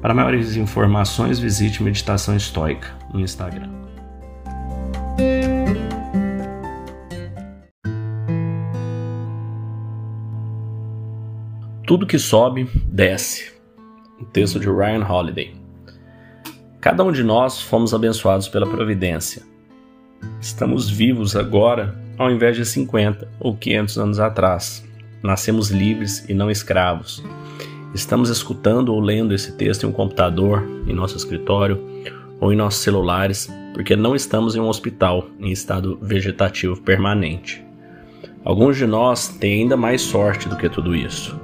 Para maiores informações, visite Meditação Estoica no Instagram. Tudo que sobe, desce. O texto de Ryan Holiday. Cada um de nós fomos abençoados pela providência. Estamos vivos agora ao invés de 50 ou 500 anos atrás. Nascemos livres e não escravos. Estamos escutando ou lendo esse texto em um computador, em nosso escritório ou em nossos celulares, porque não estamos em um hospital em estado vegetativo permanente. Alguns de nós têm ainda mais sorte do que tudo isso.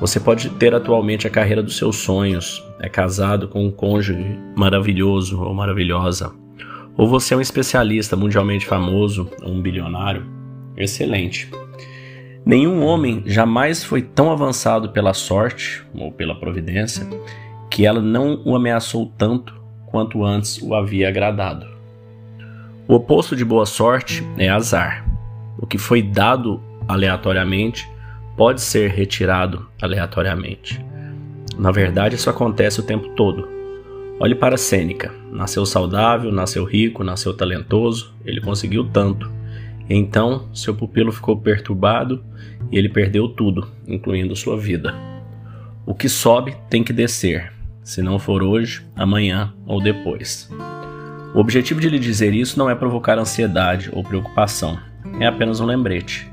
Você pode ter atualmente a carreira dos seus sonhos, é casado com um cônjuge maravilhoso ou maravilhosa, ou você é um especialista mundialmente famoso um bilionário. Excelente. Nenhum homem jamais foi tão avançado pela sorte ou pela providência que ela não o ameaçou tanto quanto antes o havia agradado. O oposto de boa sorte é azar. O que foi dado aleatoriamente pode ser retirado aleatoriamente. Na verdade, isso acontece o tempo todo. Olhe para Sêneca. Nasceu saudável, nasceu rico, nasceu talentoso, ele conseguiu tanto. Então, seu pupilo ficou perturbado e ele perdeu tudo, incluindo sua vida. O que sobe tem que descer, se não for hoje, amanhã ou depois. O objetivo de lhe dizer isso não é provocar ansiedade ou preocupação, é apenas um lembrete.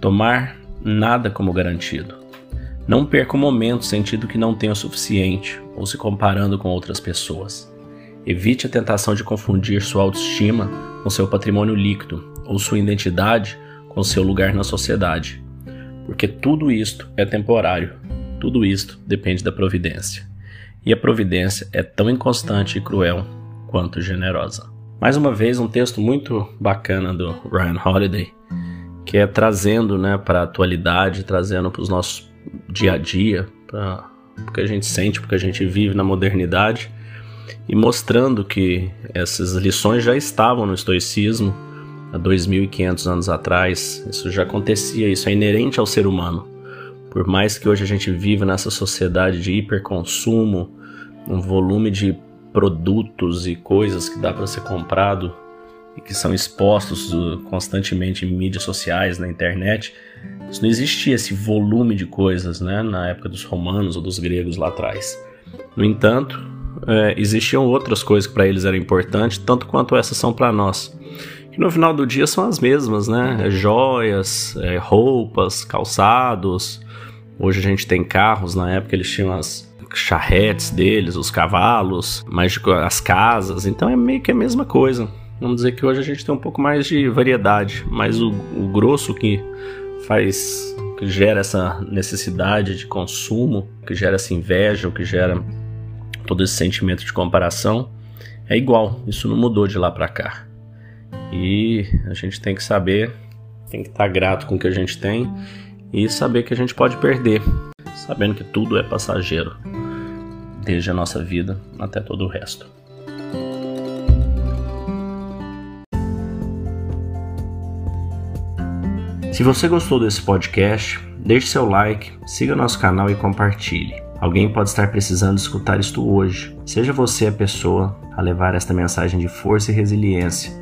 Tomar nada como garantido. Não perca o momento sentindo que não tem o suficiente ou se comparando com outras pessoas. Evite a tentação de confundir sua autoestima com seu patrimônio líquido ou sua identidade com seu lugar na sociedade. Porque tudo isto é temporário, tudo isto depende da providência. E a providência é tão inconstante e cruel quanto generosa. Mais uma vez, um texto muito bacana do Ryan Holiday, que é trazendo né, para a atualidade, trazendo para os nossos dia a dia, para o que a gente sente, porque a gente vive na modernidade, e mostrando que essas lições já estavam no estoicismo há 2.500 anos atrás. Isso já acontecia, isso é inerente ao ser humano. Por mais que hoje a gente viva nessa sociedade de hiperconsumo, um volume de produtos e coisas que dá para ser comprado e que são expostos uh, constantemente em mídias sociais, na internet, isso não existia esse volume de coisas né, na época dos romanos ou dos gregos lá atrás. No entanto, é, existiam outras coisas que para eles eram importantes, tanto quanto essas são para nós que no final do dia são as mesmas, né? É joias, é roupas, calçados. Hoje a gente tem carros, na época eles tinham as charretes deles, os cavalos, mas as casas, então é meio que a mesma coisa. Vamos dizer que hoje a gente tem um pouco mais de variedade, mas o, o grosso que faz, que gera essa necessidade de consumo, que gera essa inveja, o que gera todo esse sentimento de comparação, é igual. Isso não mudou de lá para cá. E a gente tem que saber, tem que estar grato com o que a gente tem e saber que a gente pode perder, sabendo que tudo é passageiro, desde a nossa vida até todo o resto. Se você gostou desse podcast, deixe seu like, siga nosso canal e compartilhe. Alguém pode estar precisando escutar isto hoje. Seja você a pessoa a levar esta mensagem de força e resiliência